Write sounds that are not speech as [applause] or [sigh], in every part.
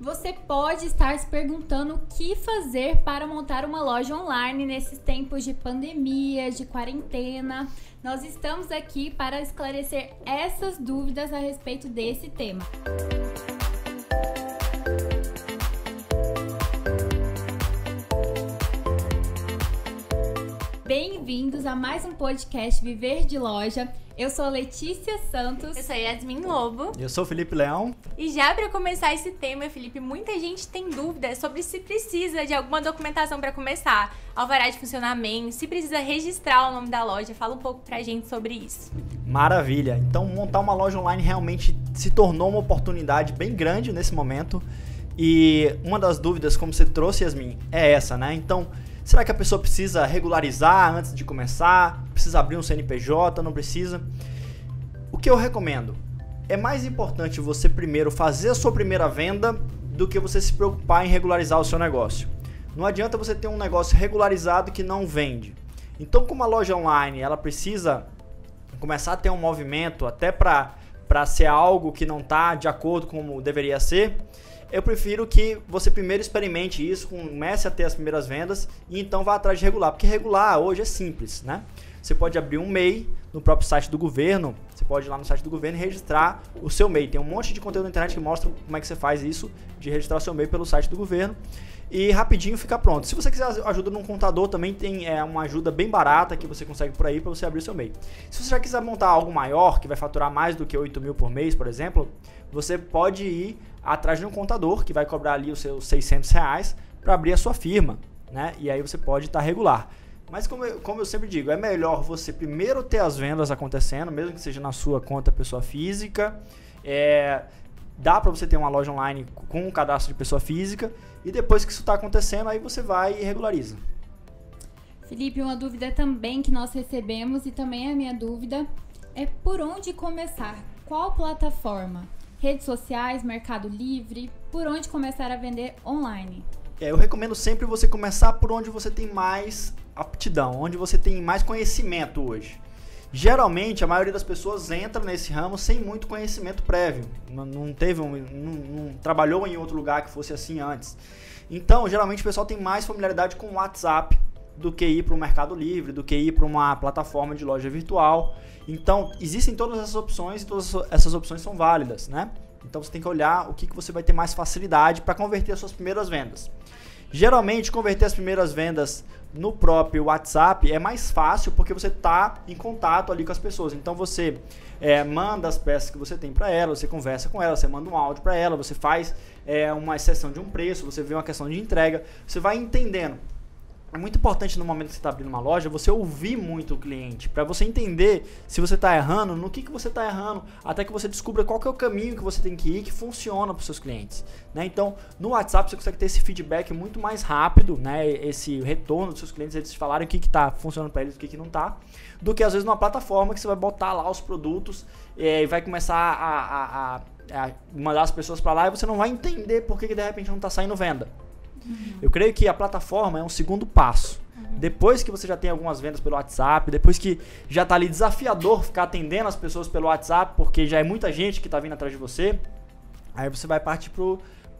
Você pode estar se perguntando o que fazer para montar uma loja online nesses tempos de pandemia, de quarentena. Nós estamos aqui para esclarecer essas dúvidas a respeito desse tema. Bem-vindos a mais um podcast Viver de Loja. Eu sou Letícia Santos. Eu sou Yasmin Lobo. Eu sou Felipe Leão. E já para começar esse tema, Felipe, muita gente tem dúvidas sobre se precisa de alguma documentação para começar, alvará de funcionamento, se precisa registrar o nome da loja. Fala um pouco pra gente sobre isso. Maravilha. Então, montar uma loja online realmente se tornou uma oportunidade bem grande nesse momento. E uma das dúvidas, como você trouxe, Yasmin, é essa, né? Então, Será que a pessoa precisa regularizar antes de começar? Precisa abrir um CNPJ? Não precisa? O que eu recomendo? É mais importante você primeiro fazer a sua primeira venda do que você se preocupar em regularizar o seu negócio. Não adianta você ter um negócio regularizado que não vende. Então, como a loja online ela precisa começar a ter um movimento até para ser algo que não está de acordo com como deveria ser, eu prefiro que você primeiro experimente isso, comece a ter as primeiras vendas e então vá atrás de regular, porque regular hoje é simples, né? Você pode abrir um MEI no próprio site do governo, você pode ir lá no site do governo e registrar o seu MEI. Tem um monte de conteúdo na internet que mostra como é que você faz isso, de registrar o seu MEI pelo site do governo e rapidinho fica pronto. Se você quiser ajuda num contador, também tem é, uma ajuda bem barata que você consegue por aí para você abrir o seu MEI. Se você já quiser montar algo maior, que vai faturar mais do que 8 mil por mês, por exemplo, você pode ir atrás de um contador que vai cobrar ali os seus 600 reais para abrir a sua firma, né? E aí você pode estar tá regular. Mas como eu, como eu sempre digo, é melhor você primeiro ter as vendas acontecendo, mesmo que seja na sua conta pessoa física. É, dá para você ter uma loja online com um cadastro de pessoa física e depois que isso está acontecendo, aí você vai e regulariza. Felipe, uma dúvida também que nós recebemos e também a minha dúvida é por onde começar? Qual plataforma? redes sociais, Mercado Livre, por onde começar a vender online? É, eu recomendo sempre você começar por onde você tem mais aptidão, onde você tem mais conhecimento hoje. Geralmente, a maioria das pessoas entra nesse ramo sem muito conhecimento prévio. Não, teve um, não, não, trabalhou em outro lugar que fosse assim antes. Então, geralmente o pessoal tem mais familiaridade com o WhatsApp do que ir para o Mercado Livre, do que ir para uma plataforma de loja virtual. Então, existem todas essas opções e todas essas opções são válidas, né? Então, você tem que olhar o que, que você vai ter mais facilidade para converter as suas primeiras vendas. Geralmente, converter as primeiras vendas no próprio WhatsApp é mais fácil porque você está em contato ali com as pessoas. Então, você é, manda as peças que você tem para ela, você conversa com ela, você manda um áudio para ela, você faz é, uma exceção de um preço, você vê uma questão de entrega, você vai entendendo é muito importante no momento que você está abrindo uma loja você ouvir muito o cliente, para você entender se você está errando, no que, que você está errando, até que você descubra qual que é o caminho que você tem que ir que funciona para os seus clientes. Né? Então, no WhatsApp você consegue ter esse feedback muito mais rápido, né? esse retorno dos seus clientes, eles falarem o que está funcionando para eles e o que, que não está, do que às vezes numa plataforma que você vai botar lá os produtos eh, e vai começar a, a, a, a mandar as pessoas para lá e você não vai entender por que, que de repente não está saindo venda. Eu creio que a plataforma é um segundo passo. Depois que você já tem algumas vendas pelo WhatsApp, depois que já está ali desafiador ficar atendendo as pessoas pelo WhatsApp, porque já é muita gente que está vindo atrás de você, aí você vai partir para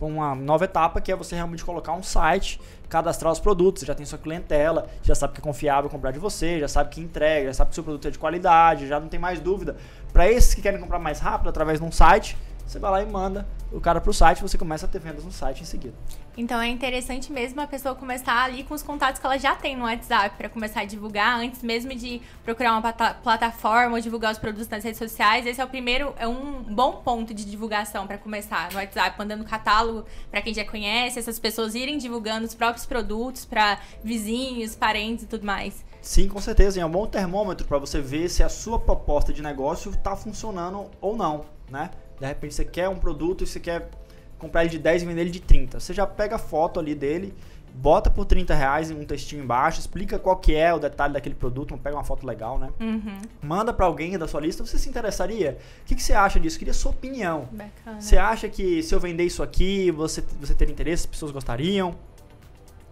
uma nova etapa que é você realmente colocar um site, cadastrar os produtos, já tem sua clientela, já sabe que é confiável comprar de você, já sabe que entrega, já sabe que seu produto é de qualidade, já não tem mais dúvida. Para esses que querem comprar mais rápido através de um site, você vai lá e manda o cara para o site, você começa a ter vendas no site em seguida. Então é interessante mesmo a pessoa começar ali com os contatos que ela já tem no WhatsApp para começar a divulgar antes mesmo de procurar uma plataforma ou divulgar os produtos nas redes sociais. Esse é o primeiro, é um bom ponto de divulgação para começar no WhatsApp, mandando catálogo para quem já conhece, essas pessoas irem divulgando os próprios produtos para vizinhos, parentes e tudo mais. Sim, com certeza. É um bom termômetro para você ver se a sua proposta de negócio está funcionando ou não, né? De repente você quer um produto e você quer comprar ele de 10 e vender ele de 30. Você já pega a foto ali dele, bota por 30 reais em um textinho embaixo, explica qual que é o detalhe daquele produto, pega uma foto legal, né? Uhum. Manda para alguém da sua lista, você se interessaria? O que, que você acha disso? Queria sua opinião. Bacana. Você acha que se eu vender isso aqui, você, você teria interesse, as pessoas gostariam?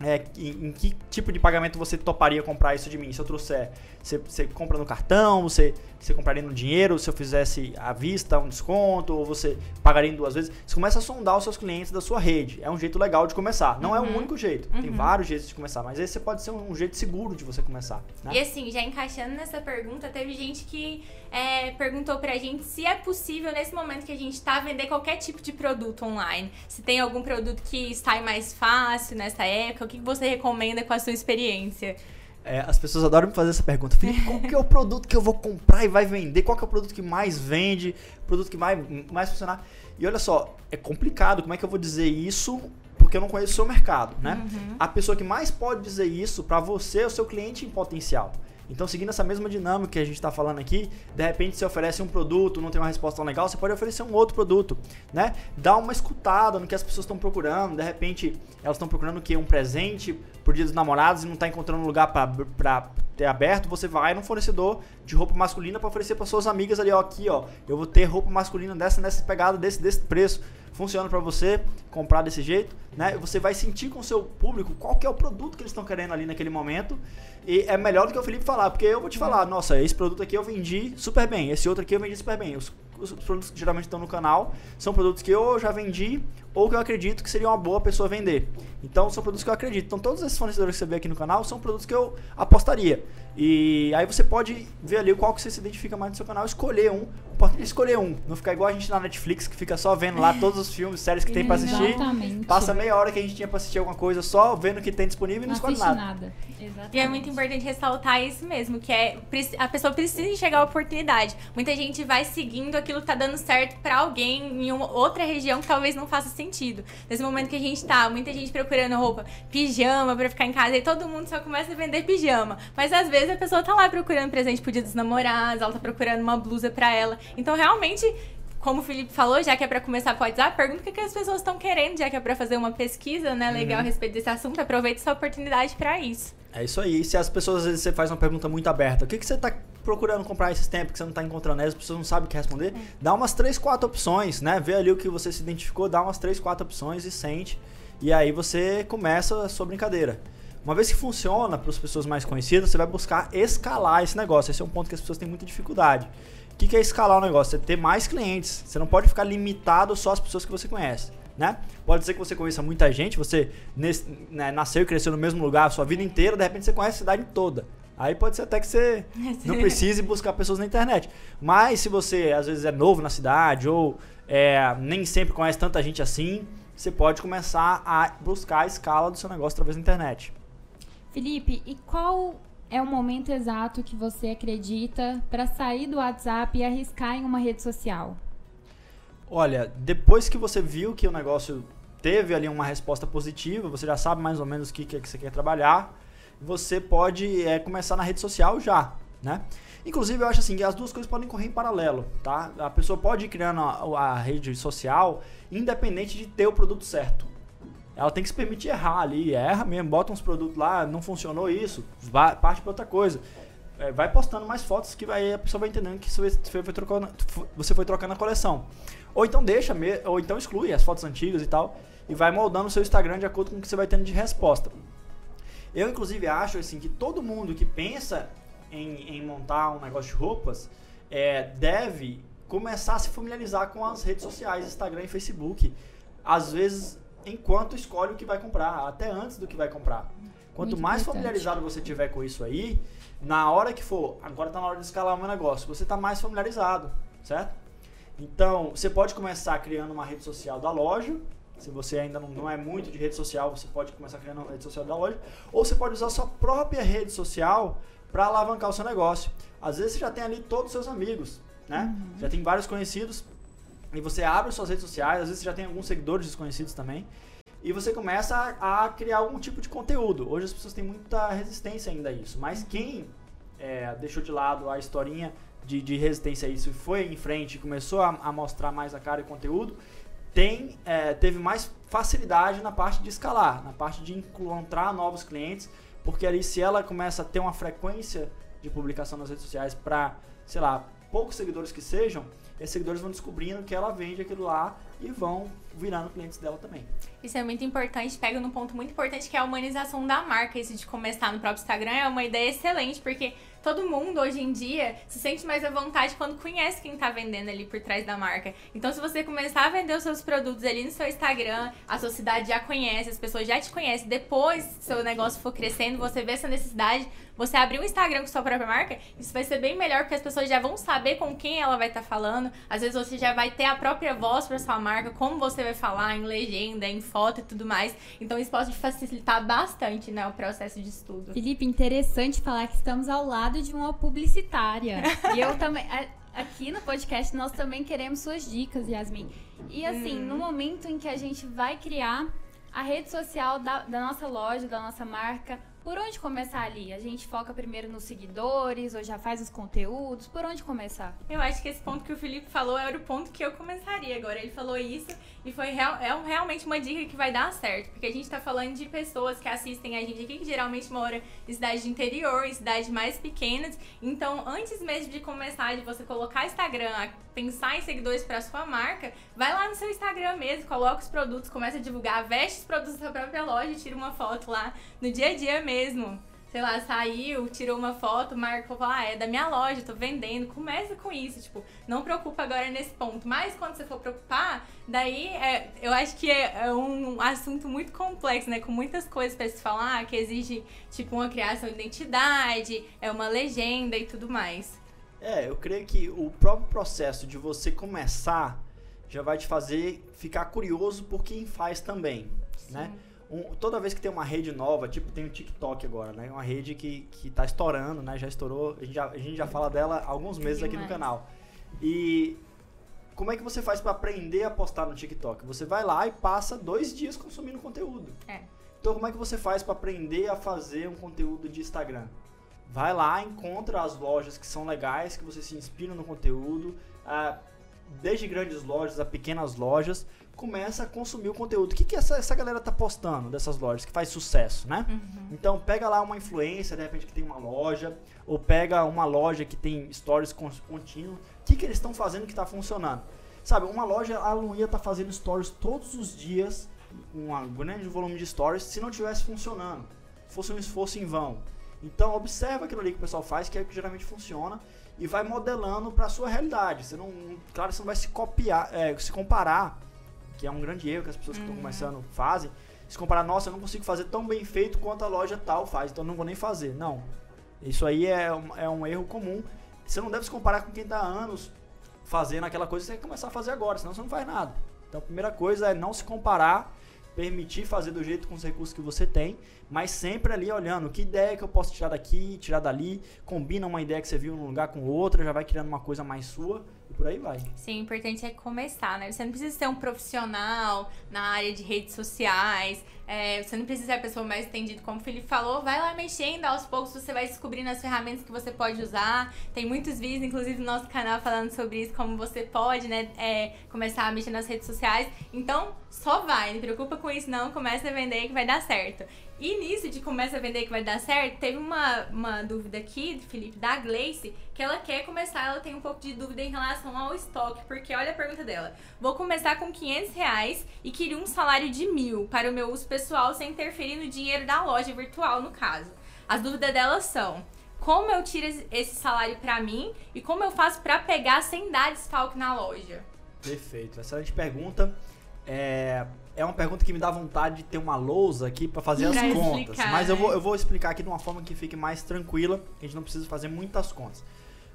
é, em, em, que tipo de pagamento você toparia comprar isso de mim? Se eu trouxer, você, você compra no cartão, você, você compraria no dinheiro, se eu fizesse à vista um desconto, ou você pagaria em duas vezes. Você começa a sondar os seus clientes da sua rede. É um jeito legal de começar. Não uhum. é o uhum. único jeito. Uhum. Tem vários jeitos de começar, mas esse pode ser um, um jeito seguro de você começar. Né? E assim, já encaixando nessa pergunta, teve gente que é, perguntou pra gente se é possível, nesse momento que a gente tá, vender qualquer tipo de produto online. Se tem algum produto que sai mais fácil nessa época, que você recomenda com a sua experiência? É, as pessoas adoram me fazer essa pergunta. Felipe, qual que é o produto que eu vou comprar e vai vender? Qual que é o produto que mais vende? Produto que mais, mais funcionar? E olha só, é complicado. Como é que eu vou dizer isso? Porque eu não conheço o seu mercado, né? Uhum. A pessoa que mais pode dizer isso para você é o seu cliente em potencial. Então, seguindo essa mesma dinâmica que a gente está falando aqui, de repente você oferece um produto, não tem uma resposta legal, você pode oferecer um outro produto, né? Dá uma escutada no que as pessoas estão procurando, de repente elas estão procurando o quê? Um presente por dia dos namorados e não está encontrando lugar para ter aberto, você vai no fornecedor de roupa masculina para oferecer para suas amigas ali, ó, aqui, ó, eu vou ter roupa masculina dessa, nessa pegada, desse, desse preço funciona para você comprar desse jeito, né? Você vai sentir com o seu público qual que é o produto que eles estão querendo ali naquele momento. E é melhor do que o Felipe falar, porque eu vou te falar, nossa, esse produto aqui eu vendi super bem, esse outro aqui eu vendi super bem. Os, os produtos que geralmente estão no canal são produtos que eu já vendi ou que eu acredito que seria uma boa pessoa vender. Então são produtos que eu acredito. Então todos esses fornecedores que você vê aqui no canal são produtos que eu apostaria. E aí você pode ver ali qual que você se identifica mais no seu canal, escolher um. Pode escolher um, não ficar igual a gente na Netflix que fica só vendo lá todos os filmes, séries que tem para assistir. Passa meia hora que a gente tinha para assistir alguma coisa só vendo o que tem disponível e não, não escolhe nada. nada. E é muito importante ressaltar isso mesmo, que é a pessoa precisa enxergar a oportunidade. Muita gente vai seguindo aquilo que tá dando certo para alguém em uma outra região que talvez não faça sentido. Nesse momento que a gente tá, muita gente procurando roupa, pijama para ficar em casa e todo mundo só começa a vender pijama. Mas às vezes a pessoa tá lá procurando presente pro dia dos namorados, ela tá procurando uma blusa para ela. Então realmente como o Felipe falou, já que é para começar com o WhatsApp, pergunta o que, as pessoas estão querendo, já que é para fazer uma pesquisa, né, legal uhum. a respeito desse assunto, aproveita essa oportunidade para isso. É isso aí. Se as pessoas, às vezes, você faz uma pergunta muito aberta, o que, que você está procurando comprar esses tempos que você não está encontrando, né? as pessoas não sabem o que responder, é. dá umas 3, 4 opções, né? Vê ali o que você se identificou, dá umas 3, 4 opções e sente. E aí você começa a sua brincadeira. Uma vez que funciona para as pessoas mais conhecidas, você vai buscar escalar esse negócio. Esse é um ponto que as pessoas têm muita dificuldade. O que, é escalar o negócio? É ter mais clientes. Você não pode ficar limitado só às pessoas que você conhece. Né? Pode ser que você conheça muita gente, você né, nasceu e cresceu no mesmo lugar a sua vida inteira, de repente você conhece a cidade toda. Aí pode ser até que você [laughs] não precise buscar pessoas na internet. Mas se você às vezes é novo na cidade ou é, nem sempre conhece tanta gente assim, você pode começar a buscar a escala do seu negócio através da internet. Felipe, e qual é o momento exato que você acredita para sair do WhatsApp e arriscar em uma rede social? Olha, depois que você viu que o negócio teve ali uma resposta positiva, você já sabe mais ou menos o que, que você quer trabalhar, você pode é, começar na rede social já, né? Inclusive, eu acho assim que as duas coisas podem correr em paralelo, tá? A pessoa pode ir criando a, a rede social independente de ter o produto certo. Ela tem que se permitir errar ali, erra mesmo, bota uns produtos lá, não funcionou isso, vai, parte para outra coisa. É, vai postando mais fotos que vai, a pessoa vai entendendo que você foi, trocando, você foi trocando a coleção. Ou então deixa, ou então exclui as fotos antigas e tal, e vai moldando o seu Instagram de acordo com o que você vai tendo de resposta. Eu, inclusive, acho assim que todo mundo que pensa em, em montar um negócio de roupas é, deve começar a se familiarizar com as redes sociais, Instagram e Facebook. Às vezes enquanto escolhe o que vai comprar, até antes do que vai comprar. Quanto Muito mais familiarizado você tiver com isso aí, na hora que for, agora está na hora de escalar o meu negócio, você está mais familiarizado, certo? Então, você pode começar criando uma rede social da loja. Se você ainda não, não é muito de rede social, você pode começar criando uma rede social da loja. Ou você pode usar a sua própria rede social para alavancar o seu negócio. Às vezes você já tem ali todos os seus amigos, né? Uhum. Já tem vários conhecidos e você abre suas redes sociais, às vezes você já tem alguns seguidores desconhecidos também, e você começa a, a criar algum tipo de conteúdo. Hoje as pessoas têm muita resistência ainda a isso, mas quem é, deixou de lado a historinha de, de, resistência a isso e foi em frente e começou a, a, mostrar mais a cara e conteúdo, tem, é, teve mais facilidade na parte de escalar, na parte de encontrar novos clientes, porque ali se ela começa a ter uma frequência de publicação nas redes sociais para, sei lá, poucos seguidores que sejam, esses seguidores vão descobrindo que ela vende aquilo lá e vão virando clientes dela também. Isso é muito importante, pega num ponto muito importante que é a humanização da marca. Isso de começar no próprio Instagram é uma ideia excelente, porque todo mundo hoje em dia se sente mais à vontade quando conhece quem tá vendendo ali por trás da marca. Então, se você começar a vender os seus produtos ali no seu Instagram, a sua cidade já conhece, as pessoas já te conhecem. Depois, seu negócio for crescendo, você vê essa necessidade, você abrir um Instagram com sua própria marca, isso vai ser bem melhor porque as pessoas já vão saber com quem ela vai estar tá falando. Às vezes você já vai ter a própria voz para sua marca, como você vai falar em legenda, em foto e tudo mais. Então isso pode facilitar bastante, né, o processo de estudo. Felipe, interessante falar que estamos ao lado de uma publicitária. e eu também aqui no podcast nós também queremos suas dicas, Yasmin. E assim, hum. no momento em que a gente vai criar a rede social da, da nossa loja, da nossa marca, por onde começar ali? A gente foca primeiro nos seguidores ou já faz os conteúdos? Por onde começar? Eu acho que esse ponto que o Felipe falou era o ponto que eu começaria agora. Ele falou isso e foi real, é realmente uma dica que vai dar certo. Porque a gente tá falando de pessoas que assistem a gente aqui, que geralmente moram em cidades de interior, em cidades mais pequenas. Então, antes mesmo de começar, de você colocar Instagram, pensar em seguidores para sua marca, vai lá no seu Instagram mesmo, coloca os produtos, começa a divulgar, veste os produtos da própria loja tira uma foto lá no dia a dia mesmo sei lá, saiu, tirou uma foto, marcou, falou, ah, é da minha loja, tô vendendo. Começa com isso, tipo, não preocupa agora nesse ponto. Mas quando você for preocupar, daí é, eu acho que é, é, um assunto muito complexo, né? Com muitas coisas para se falar, que exige, tipo, uma criação de identidade, é uma legenda e tudo mais. É, eu creio que o próprio processo de você começar já vai te fazer ficar curioso por quem faz também, Sim. né? Um, toda vez que tem uma rede nova, tipo tem o TikTok agora, né? Uma rede que, que tá estourando, né? Já estourou, a gente já, a gente já fala dela há alguns meses aqui no canal. E como é que você faz para aprender a postar no TikTok? Você vai lá e passa dois dias consumindo conteúdo. É. Então como é que você faz para aprender a fazer um conteúdo de Instagram? Vai lá, encontra as lojas que são legais, que você se inspira no conteúdo, ah, desde grandes lojas a pequenas lojas começa a consumir o conteúdo. O que, que essa, essa galera tá postando dessas lojas que faz sucesso, né? Uhum. Então pega lá uma influência, de repente que tem uma loja, ou pega uma loja que tem stories contínuos. O que, que eles estão fazendo que está funcionando? Sabe, uma loja, ela não ia estar tá fazendo stories todos os dias, um grande volume de stories, se não tivesse funcionando. Fosse um esforço em vão. Então observa aquilo ali que o pessoal faz, que é o que geralmente funciona, e vai modelando para a sua realidade. Você não, claro, você não vai se copiar, é, se comparar que é um grande erro que as pessoas que estão uhum. começando fazem, se comparar, nossa, eu não consigo fazer tão bem feito quanto a loja tal faz, então não vou nem fazer. Não. Isso aí é um, é um erro comum. Você não deve se comparar com quem está há anos fazendo aquela coisa que você tem que começar a fazer agora, senão você não faz nada. Então a primeira coisa é não se comparar, permitir fazer do jeito com os recursos que você tem, mas sempre ali olhando que ideia que eu posso tirar daqui, tirar dali, combina uma ideia que você viu num lugar com outra, já vai criando uma coisa mais sua e por aí vai. Sim, o importante é começar, né? Você não precisa ser um profissional na área de redes sociais, é, você não precisa ser a pessoa mais entendida, como o Felipe falou, vai lá mexendo, aos poucos você vai descobrindo as ferramentas que você pode usar. Tem muitos vídeos, inclusive no nosso canal, falando sobre isso, como você pode, né, é, começar a mexer nas redes sociais. Então, só vai, não preocupa com isso não, começa a vender que vai dar certo. E nisso de começa a vender que vai dar certo, teve uma, uma dúvida aqui, Felipe, da Gleice, que ela quer começar, ela tem um pouco de dúvida em relação ao estoque, porque olha a pergunta dela. Vou começar com 500 reais e queria um salário de mil para o meu uso pessoal sem interferir no dinheiro da loja virtual, no caso. As dúvidas dela são como eu tiro esse salário para mim e como eu faço para pegar sem dar desfalque na loja? Perfeito, excelente pergunta. É, é uma pergunta que me dá vontade de ter uma lousa aqui para fazer pra as contas. Explicar, mas eu, vou, né? eu vou explicar aqui de uma forma que fique mais tranquila, que a gente não precisa fazer muitas contas.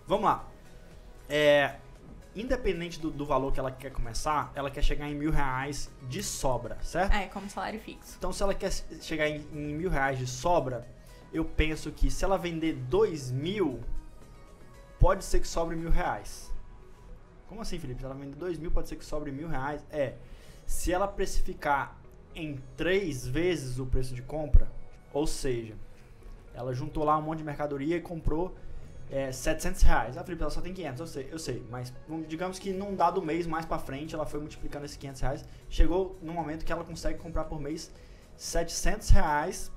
Vamos lá. É, independente do, do, valor que ela quer começar, ela quer chegar em mil reais de sobra, certo? É, como salário fixo. Então, se ela quer chegar em, em mil reais de sobra, eu penso que se ela vender dois mil, pode ser que sobre mil reais. Como assim, Felipe? Se ela vender dois mil, pode ser que sobre mil reais? É se ela precificar em três vezes o preço de compra, ou seja, ela juntou lá um monte de mercadoria e comprou é, 700 reais. Ah, Felipe, ela só tem 500, eu sei, eu sei. Mas digamos que num dado mês mais para frente, ela foi multiplicando esses 500 reais. Chegou no momento que ela consegue comprar por mês 700 reais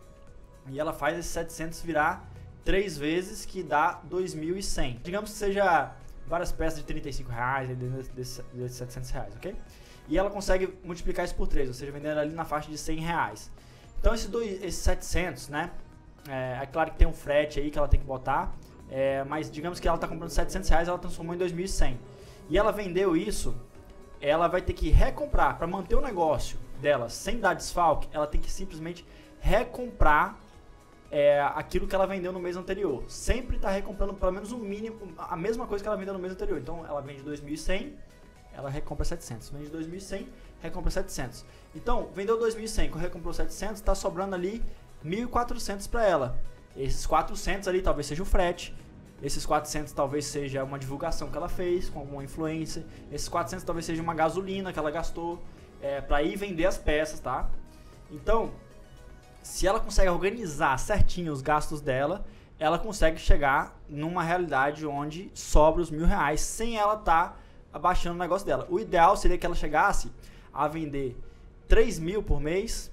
e ela faz esses 700 virar três vezes, que dá 2.100. Digamos que seja várias peças de 35 reais, desses 700 reais, ok? E ela consegue multiplicar isso por 3, ou seja, vendendo ali na faixa de 100 reais. Então esse dois, esses 700, né? É, é, claro que tem um frete aí que ela tem que botar, é, mas digamos que ela está comprando 700 reais, ela transformou em 2.100. E ela vendeu isso, ela vai ter que recomprar para manter o negócio dela sem dar desfalque, ela tem que simplesmente recomprar é, aquilo que ela vendeu no mês anterior. Sempre está recomprando pelo menos o mínimo, a mesma coisa que ela vendeu no mês anterior. Então ela vende 2.100, ela recompra 700. Vende 2.100, recompra 700. Então, vendeu 2.100, recomprou 700, está sobrando ali 1.400 para ela. Esses 400 ali talvez seja o frete. Esses 400 talvez seja uma divulgação que ela fez com alguma influência. Esses 400 talvez seja uma gasolina que ela gastou é, para ir vender as peças, tá? Então, se ela consegue organizar certinho os gastos dela, ela consegue chegar numa realidade onde sobra os mil reais sem ela estar tá abaixando o negócio dela. O ideal seria que ela chegasse a vender 3 mil por mês,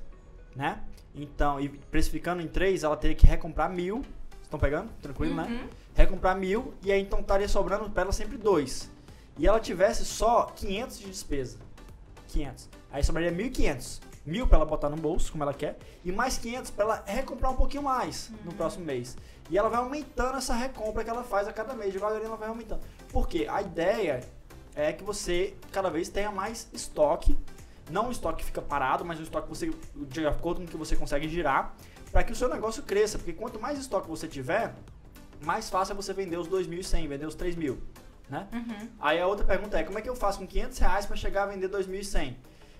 né? Então, e precificando em 3, ela teria que recomprar mil. Estão pegando? Tranquilo, né? uhum. né? Recomprar mil e aí então estaria sobrando para ela sempre 2. E ela tivesse só 500 de despesa. 500. Aí sobraria 1.500. Mil para ela botar no bolso, como ela quer, e mais 500 para ela recomprar um pouquinho mais no uhum. próximo mês. E ela vai aumentando essa recompra que ela faz a cada mês, devagarinho ela vai aumentando. Porque a ideia é que você cada vez tenha mais estoque não um estoque que fica parado, mas um estoque que você, de acordo com o que você consegue girar, para que o seu negócio cresça. Porque quanto mais estoque você tiver, mais fácil é você vender os 2.100, vender os 3.000. Né? Uhum. Aí a outra pergunta é, como é que eu faço com 500 reais para chegar a vender 2.100?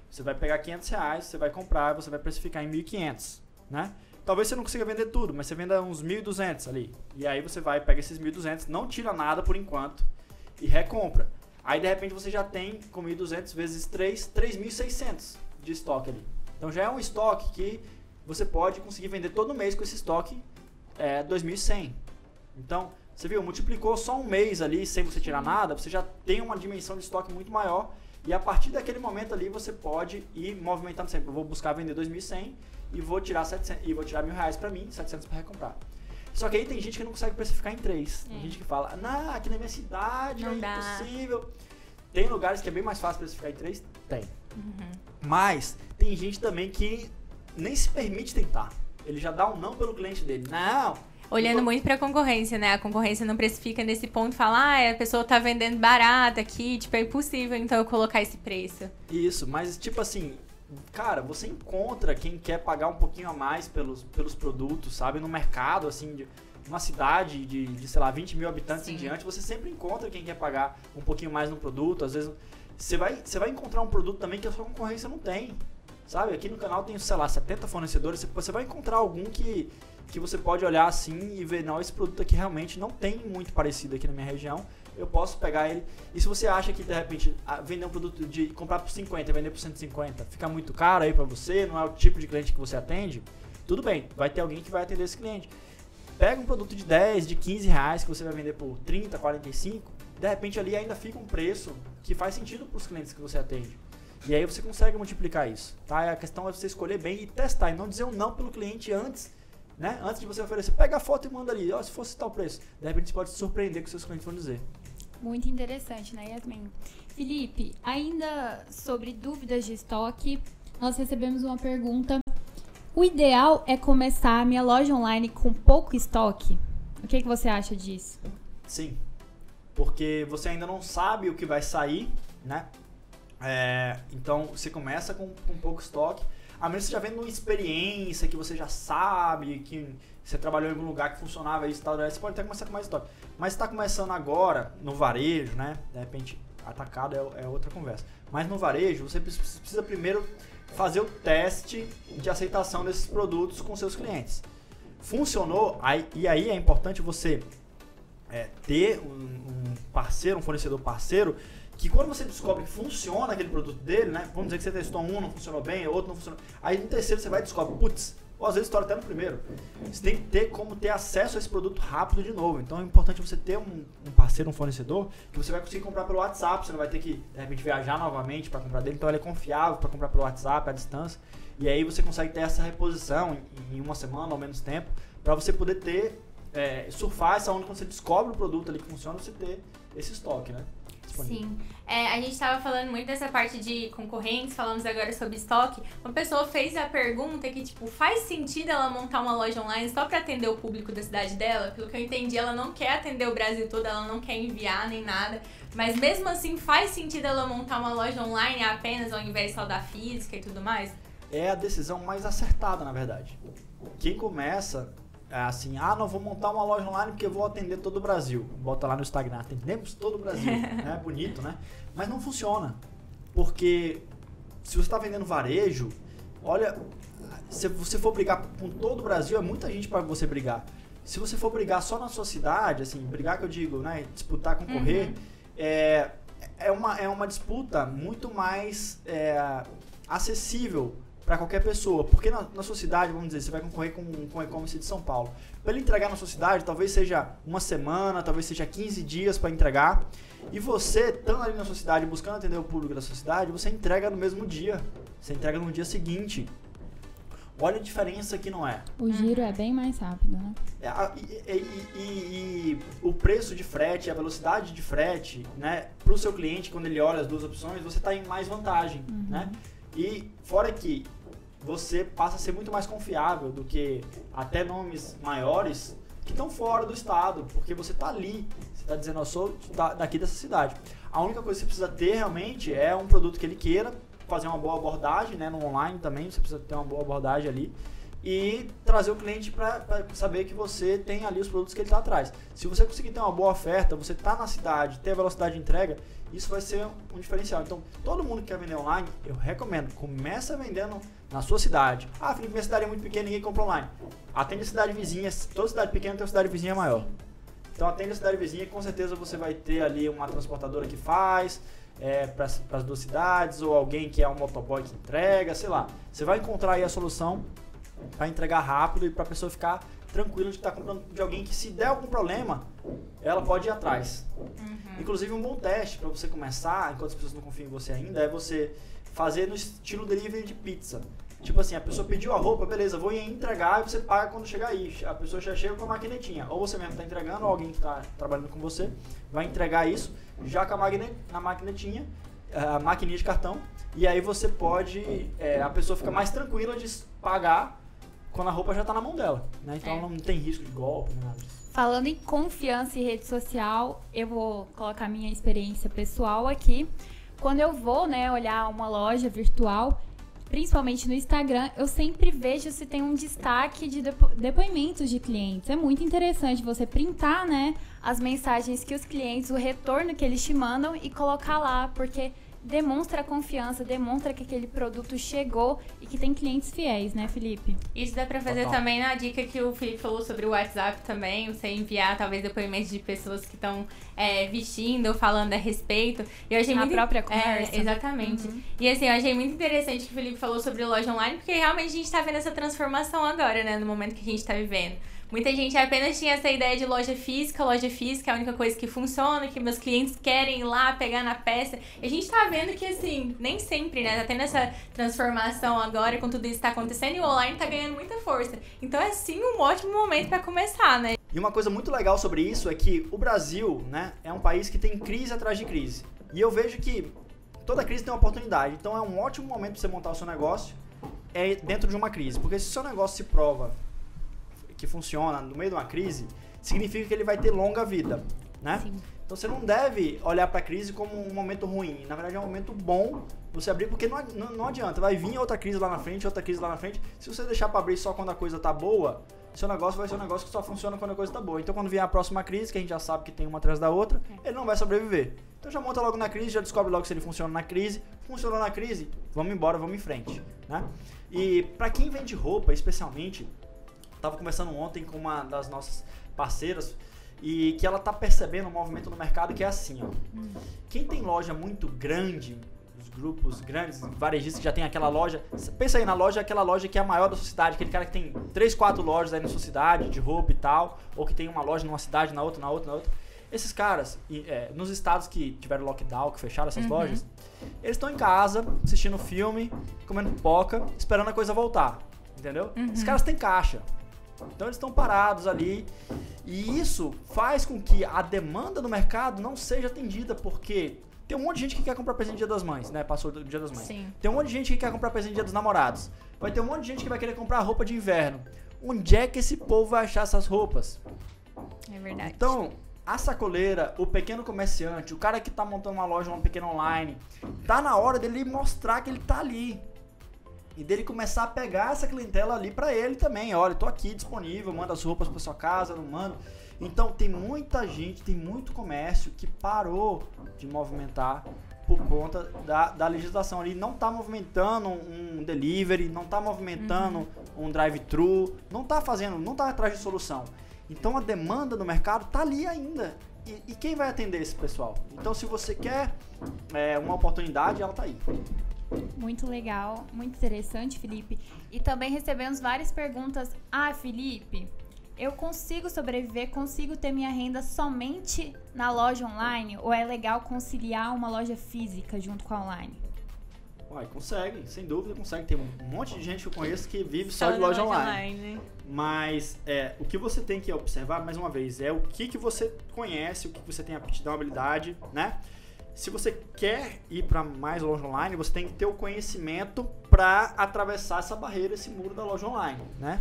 Você vai pegar 500 reais, você vai comprar, você vai precificar em 1.500, né? Talvez você não consiga vender tudo, mas você venda uns 1.200 ali. E aí você vai, pega esses 1.200, não tira nada por enquanto e recompra. Aí de repente você já tem com 1.200 vezes 3, 3.600 de estoque ali. Então já é um estoque que você pode conseguir vender todo mês com esse estoque é, 2.100. Então, você viu, multiplicou só um mês ali sem você tirar nada, você já tem uma dimensão de estoque muito maior. E a partir daquele momento ali você pode ir movimentando sempre. Eu vou buscar vender 2.100 e vou tirar 700 e vou tirar mil reais para mim, 700 para recomprar. Só que aí tem gente que não consegue precificar em três. Tem é. gente que fala, não, aqui na minha cidade não é dá. impossível. Tem lugares que é bem mais fácil precificar em três? Tem. Uhum. Mas tem gente também que nem se permite tentar. Ele já dá um não pelo cliente dele. Não, Olhando muito para a concorrência, né? A concorrência não precifica nesse ponto, fala, ah, a pessoa tá vendendo barato aqui, tipo, é impossível então eu colocar esse preço. Isso, mas tipo assim, cara, você encontra quem quer pagar um pouquinho a mais pelos, pelos produtos, sabe? No mercado, assim, de uma cidade de, de sei lá, 20 mil habitantes Sim. em diante, você sempre encontra quem quer pagar um pouquinho mais no produto. Às vezes, você vai, você vai encontrar um produto também que a sua concorrência não tem. Sabe? Aqui no canal tem, sei lá, 70 fornecedores. Você vai encontrar algum que, que você pode olhar assim e ver, não, esse produto aqui realmente não tem muito parecido aqui na minha região eu posso pegar ele. E se você acha que de repente vender um produto de comprar por 50 e vender por 150 fica muito caro aí para você, não é o tipo de cliente que você atende, tudo bem, vai ter alguém que vai atender esse cliente. Pega um produto de 10, de 15 reais que você vai vender por 30, 45, de repente ali ainda fica um preço que faz sentido para os clientes que você atende. E aí você consegue multiplicar isso, tá? A questão é você escolher bem e testar e não dizer um não pelo cliente antes né? Antes de você oferecer, pega a foto e manda ali. Ó, se fosse tal preço. De repente você pode se surpreender com seus clientes vão dizer. Muito interessante, né, Yasmin? Felipe, ainda sobre dúvidas de estoque, nós recebemos uma pergunta. O ideal é começar a minha loja online com pouco estoque? O que, que você acha disso? Sim, porque você ainda não sabe o que vai sair, né? É, então você começa com, com pouco estoque. A menos que você já vendo uma experiência que você já sabe, que você trabalhou em algum lugar que funcionava isso e tal, você pode até começar com mais estoque. Mas está começando agora, no varejo, né? De repente, atacado é, é, outra conversa. Mas no varejo, você precisa primeiro fazer o teste de aceitação desses produtos com seus clientes. Funcionou, aí, e aí é importante você é, ter um, um parceiro, um fornecedor parceiro, que quando você descobre que funciona aquele produto dele, né? Vamos dizer que você testou um, não funcionou bem, outro não funcionou. Aí no terceiro você vai e descobre, putz, ou às vezes estoura até no primeiro. Você tem que ter como ter acesso a esse produto rápido de novo. Então é importante você ter um, um parceiro, um fornecedor, que você vai conseguir comprar pelo WhatsApp. Você não vai ter que, de repente, viajar novamente para comprar dele. Então ele é confiável para comprar pelo WhatsApp, à distância. E aí você consegue ter essa reposição em, em uma semana ou menos tempo, para você poder ter, é, surfar essa onda quando você descobre o produto ali que funciona, você ter esse estoque, né? Disponível. Sim. É, a gente estava falando muito dessa parte de concorrentes, falamos agora sobre estoque. Uma pessoa fez a pergunta que, tipo, faz sentido ela montar uma loja online só para atender o público da cidade dela? Pelo que eu entendi, ela não quer atender o Brasil todo, ela não quer enviar nem nada. Mas mesmo assim, faz sentido ela montar uma loja online apenas ao invés só da física e tudo mais? É a decisão mais acertada, na verdade. Quem começa assim, ah, não vou montar uma loja online porque eu vou atender todo o Brasil. Bota lá no Instagram, atendemos todo o Brasil. [laughs] né? Bonito, né? Mas não funciona. Porque se você está vendendo varejo, olha, se você for brigar com todo o Brasil, é muita gente para você brigar. Se você for brigar só na sua cidade, assim, brigar que eu digo, né, disputar, concorrer, uhum. é, é, uma, é uma disputa muito mais é, acessível para qualquer pessoa. Porque na, na, sua cidade, vamos dizer, você vai concorrer com, com o e-commerce de São Paulo. Para ele entregar na sua cidade, talvez seja uma semana, talvez seja 15 dias para entregar. E você, estando ali na sua cidade, buscando atender o público da sua cidade, você entrega no mesmo dia. Você entrega no dia seguinte. Olha a diferença que não é. O giro é bem mais rápido, né? É, e, e, e, e, o preço de frete, a velocidade de frete, né, para o seu cliente, quando ele olha as duas opções, você está em mais vantagem, uhum. né? E fora que você passa a ser muito mais confiável do que até nomes maiores que estão fora do estado, porque você está ali, você está dizendo, eu sou daqui dessa cidade. A única coisa que você precisa ter realmente é um produto que ele queira, fazer uma boa abordagem, né, no online também, você precisa ter uma boa abordagem ali e trazer o cliente para saber que você tem ali os produtos que ele está atrás. Se você conseguir ter uma boa oferta, você está na cidade, ter velocidade de entrega, isso vai ser um diferencial. Então, todo mundo que quer vender online, eu recomendo, começa vendendo na sua cidade. Ah, Felipe, minha cidade é muito pequena, ninguém compra online. Atende a cidade vizinha, toda cidade pequena tem uma cidade vizinha maior. Então, atende a cidade vizinha, com certeza você vai ter ali uma transportadora que faz, é, para as duas cidades, ou alguém que é um motoboy que entrega, sei lá. Você vai encontrar aí a solução para entregar rápido e para a pessoa ficar tranquila de estar tá comprando de alguém que se der algum problema, ela pode ir atrás. Uhum. Inclusive um bom teste para você começar, enquanto as pessoas não confiam em você ainda, é você fazer no estilo delivery de pizza. Tipo assim, a pessoa pediu a roupa, beleza, vou entregar e você paga quando chegar aí. A pessoa já chega com a maquinetinha. Ou você mesmo está entregando, ou alguém que está trabalhando com você vai entregar isso já com a maquinetinha, na maquinetinha, a maquininha de cartão. E aí você pode, é, a pessoa fica mais tranquila de pagar quando a roupa já está na mão dela. Né? Então é. não tem risco de golpe, nada disso. Falando em confiança e rede social, eu vou colocar minha experiência pessoal aqui. Quando eu vou, né, olhar uma loja virtual, principalmente no Instagram, eu sempre vejo se tem um destaque de depo depoimentos de clientes. É muito interessante você printar, né, as mensagens que os clientes, o retorno que eles te mandam e colocar lá, porque demonstra confiança, demonstra que aquele produto chegou e que tem clientes fiéis, né, Felipe? Isso dá pra fazer Total. também na dica que o Felipe falou sobre o WhatsApp também, você enviar talvez depoimentos de pessoas que estão é, vestindo ou falando a respeito. Eu achei a muito... própria conversa. É, exatamente. Uhum. E assim, eu achei muito interessante que o Felipe falou sobre loja online, porque realmente a gente tá vendo essa transformação agora, né, no momento que a gente tá vivendo. Muita gente apenas tinha essa ideia de loja física, loja física é a única coisa que funciona, que meus clientes querem ir lá pegar na peça. E a gente tá vendo que, assim, nem sempre, né? Tá tendo essa transformação agora com tudo isso tá acontecendo e o online tá ganhando muita força. Então é sim um ótimo momento para começar, né? E uma coisa muito legal sobre isso é que o Brasil, né, é um país que tem crise atrás de crise. E eu vejo que toda crise tem uma oportunidade. Então é um ótimo momento para você montar o seu negócio é dentro de uma crise. Porque se o seu negócio se prova que funciona no meio de uma crise, significa que ele vai ter longa vida, né? Sim. Então você não deve olhar para a crise como um momento ruim. Na verdade é um momento bom você abrir, porque não, não, não adianta. Vai vir outra crise lá na frente, outra crise lá na frente. Se você deixar para abrir só quando a coisa tá boa, seu negócio vai ser um negócio que só funciona quando a coisa tá boa. Então quando vier a próxima crise, que a gente já sabe que tem uma atrás da outra, ele não vai sobreviver. Então já monta logo na crise, já descobre logo se ele funciona na crise. Funcionou na crise, vamos embora, vamos em frente, né? E para quem vende roupa, especialmente, Tava conversando ontem com uma das nossas parceiras e que ela tá percebendo um movimento no mercado que é assim, ó. Quem tem loja muito grande, os grupos grandes, varejistas que já tem aquela loja, pensa aí na loja, aquela loja que é a maior da sua cidade, aquele cara que tem três, quatro lojas aí na sua cidade de roupa e tal, ou que tem uma loja numa cidade, na outra, na outra, na outra. Esses caras, é, nos estados que tiveram lockdown, que fecharam essas uhum. lojas, eles estão em casa, assistindo filme, comendo pipoca, esperando a coisa voltar. Entendeu? Uhum. Esses caras têm caixa. Então eles estão parados ali e isso faz com que a demanda do mercado não seja atendida, porque tem um monte de gente que quer comprar presente no Dia das Mães, né? Passou do Dia das Mães. Sim. Tem um monte de gente que quer comprar presente no Dia dos Namorados. Vai ter um monte de gente que vai querer comprar roupa de inverno. Onde é que esse povo vai achar essas roupas? É verdade. Então, a sacoleira, o pequeno comerciante, o cara que tá montando uma loja, uma pequena online, tá na hora dele mostrar que ele tá ali. E dele começar a pegar essa clientela ali para ele também. Olha, tô aqui disponível, manda as roupas para sua casa, não mando. Então tem muita gente, tem muito comércio que parou de movimentar por conta da, da legislação ali. Não está movimentando um delivery, não está movimentando uhum. um drive-thru, não está fazendo, não está atrás de solução. Então a demanda do mercado está ali ainda. E, e, quem vai atender esse pessoal? Então se você quer é, uma oportunidade, ela está aí. Muito legal, muito interessante, Felipe. E também recebemos várias perguntas. Ah, Felipe, eu consigo sobreviver, consigo ter minha renda somente na loja online? Ou é legal conciliar uma loja física junto com a online? Uai, consegue, sem dúvida consegue. Tem um monte de gente que eu conheço que vive só, só de loja, loja online. online. Mas é, o que você tem que observar, mais uma vez, é o que, que você conhece, o que, que você tem aptidão, habilidade, né? Se você quer ir para mais loja online, você tem que ter o conhecimento para atravessar essa barreira, esse muro da loja online, né?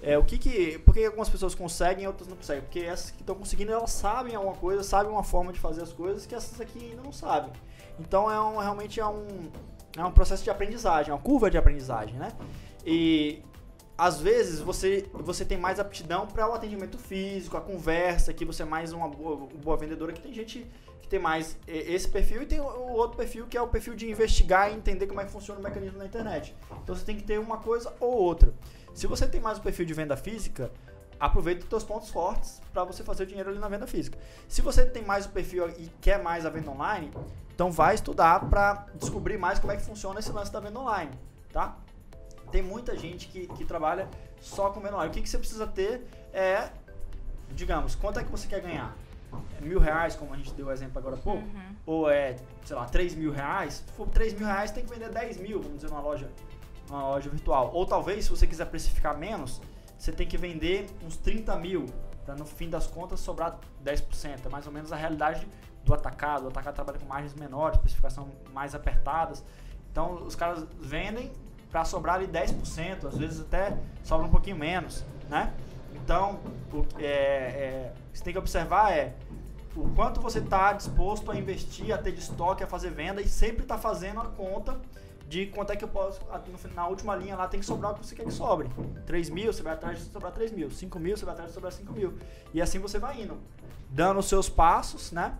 É, o que que, por que algumas pessoas conseguem e outras não conseguem? Porque essas que estão conseguindo, elas sabem alguma coisa, sabem uma forma de fazer as coisas que essas aqui ainda não sabem. Então é um, realmente é um, é um processo de aprendizagem, é uma curva de aprendizagem, né? E às vezes você, você tem mais aptidão para o atendimento físico, a conversa, que você é mais uma boa, boa vendedora, que tem gente tem mais esse perfil e tem o outro perfil que é o perfil de investigar e entender como é que funciona o mecanismo na internet. Então você tem que ter uma coisa ou outra. Se você tem mais o perfil de venda física, aproveita os seus pontos fortes para você fazer o dinheiro ali na venda física. Se você tem mais o perfil e quer mais a venda online, então vai estudar para descobrir mais como é que funciona esse lance da venda online, tá? Tem muita gente que, que trabalha só com venda online. O que, que você precisa ter é, digamos, quanto é que você quer ganhar? Mil reais, como a gente deu o exemplo agora há pouco, uhum. ou é, sei lá, três mil reais. Se for três mil reais, tem que vender 10 mil, vamos dizer, numa loja uma loja virtual. Ou talvez, se você quiser precificar menos, você tem que vender uns 30 mil, para no fim das contas sobrar 10%. É mais ou menos a realidade do atacado. O atacado trabalha com margens menores, especificação mais apertadas. Então, os caras vendem para sobrar ali 10%, às vezes até sobra um pouquinho menos, né? Então, o é, é, você tem que observar é o quanto você está disposto a investir, a ter de estoque, a fazer venda e sempre está fazendo a conta de quanto é que eu posso, na última linha lá tem que sobrar o que você quer que sobre. 3 mil, você vai atrás de sobrar 3 mil. 5 mil, você vai atrás de sobrar 5 mil. E assim você vai indo, dando os seus passos, né?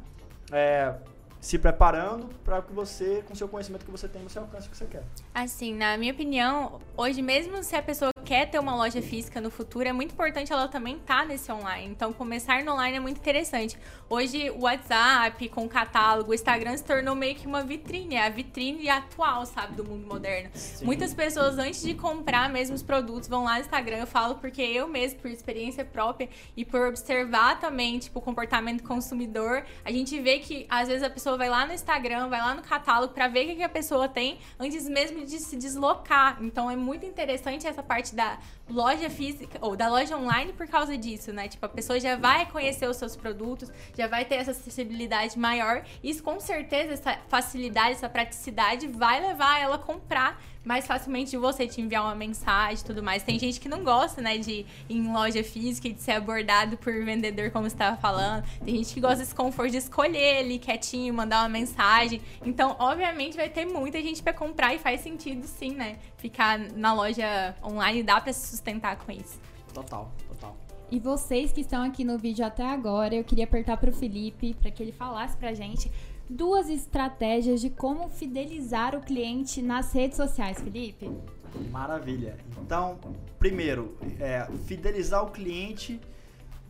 É, se preparando para que você, com o seu conhecimento que você tem, você alcance o que você quer. Assim, na minha opinião, hoje mesmo se a pessoa quer ter uma loja física no futuro, é muito importante ela também estar tá nesse online. Então, começar no online é muito interessante. Hoje, o WhatsApp, com o catálogo, o Instagram se tornou meio que uma vitrine, é a vitrine atual, sabe, do mundo moderno. Sim. Muitas pessoas, antes de comprar mesmo os produtos, vão lá no Instagram, eu falo porque eu mesmo, por experiência própria e por observar também, tipo, o comportamento consumidor, a gente vê que, às vezes, a pessoa vai lá no Instagram, vai lá no catálogo para ver o que a pessoa tem antes mesmo de se deslocar. Então, é muito interessante essa parte da loja física ou da loja online por causa disso, né? Tipo, a pessoa já vai conhecer os seus produtos, já vai ter essa acessibilidade maior. Isso com certeza, essa facilidade, essa praticidade vai levar ela a comprar mais facilmente de você te enviar uma mensagem e tudo mais. Tem gente que não gosta, né, de ir em loja física e de ser abordado por vendedor, como você estava falando. Tem gente que gosta desse conforto de escolher ali quietinho, mandar uma mensagem. Então, obviamente, vai ter muita gente para comprar e faz sentido sim, né? Ficar na loja online dá para se sustentar com isso. Total, total. E vocês que estão aqui no vídeo até agora, eu queria apertar para o Felipe para que ele falasse pra gente duas estratégias de como fidelizar o cliente nas redes sociais, Felipe. Maravilha. Então, primeiro, é, fidelizar o cliente.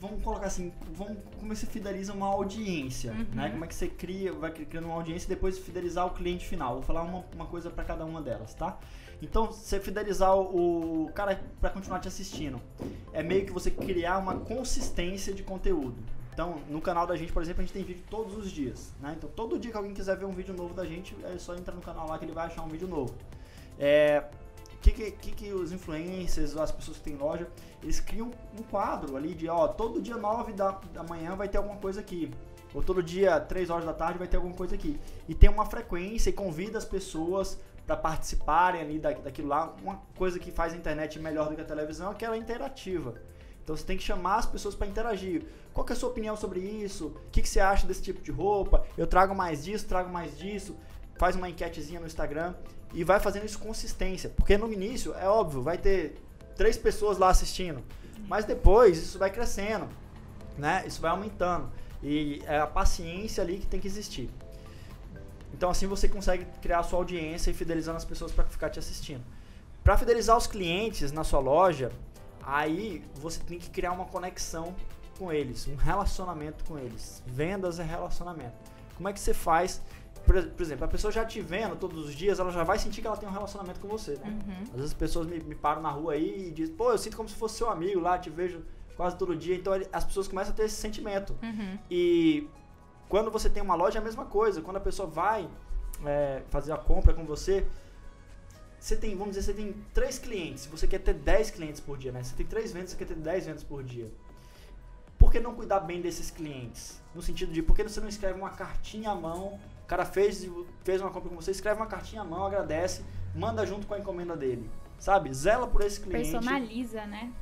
Vamos colocar assim, vamos, como é você fideliza uma audiência, uhum. né? Como é que você cria, vai criando uma audiência e depois fidelizar o cliente final. Vou falar uma, uma coisa para cada uma delas, tá? Então, você fidelizar o, o cara para continuar te assistindo, é meio que você criar uma consistência de conteúdo. Então, no canal da gente, por exemplo, a gente tem vídeo todos os dias, né? Então, todo dia que alguém quiser ver um vídeo novo da gente, é só entrar no canal lá que ele vai achar um vídeo novo. É, que, que, que, os influencers, as pessoas que têm loja, eles criam um quadro ali de, ó, todo dia 9 da, da manhã vai ter alguma coisa aqui. Ou todo dia, 3 horas da tarde, vai ter alguma coisa aqui. E tem uma frequência e convida as pessoas para participarem ali da, daquilo lá. Uma coisa que faz a internet melhor do que a televisão é que ela é interativa. Então você tem que chamar as pessoas para interagir. Qual é a sua opinião sobre isso? O que, que você acha desse tipo de roupa? Eu trago mais disso, trago mais disso. Faz uma enquetezinha no Instagram e vai fazendo isso consistência. Porque no início, é óbvio, vai ter três pessoas lá assistindo. Mas depois isso vai crescendo, né? Isso vai aumentando. E é a paciência ali que tem que existir. Então assim você consegue criar a sua audiência e fidelizando as pessoas para ficar te assistindo. Para fidelizar os clientes na sua loja, aí você tem que criar uma conexão com eles, um relacionamento com eles. Vendas é relacionamento. Como é que você faz? Por, por exemplo, a pessoa já te vendo todos os dias, ela já vai sentir que ela tem um relacionamento com você. Né? Uhum. Às vezes as pessoas me, me param na rua aí e dizem, pô, eu sinto como se fosse seu amigo lá, te vejo quase todo dia. Então as pessoas começam a ter esse sentimento. Uhum. E quando você tem uma loja é a mesma coisa. Quando a pessoa vai é, fazer a compra com você, você tem, vamos dizer, você tem três clientes, você quer ter 10 clientes por dia, né? Você tem três vendas, você quer ter 10 vendas por dia. Por que não cuidar bem desses clientes? No sentido de, por que você não escreve uma cartinha à mão? O cara fez, fez uma compra com você, escreve uma cartinha à mão, agradece, manda junto com a encomenda dele. Sabe? Zela por esse cliente. Personaliza, né?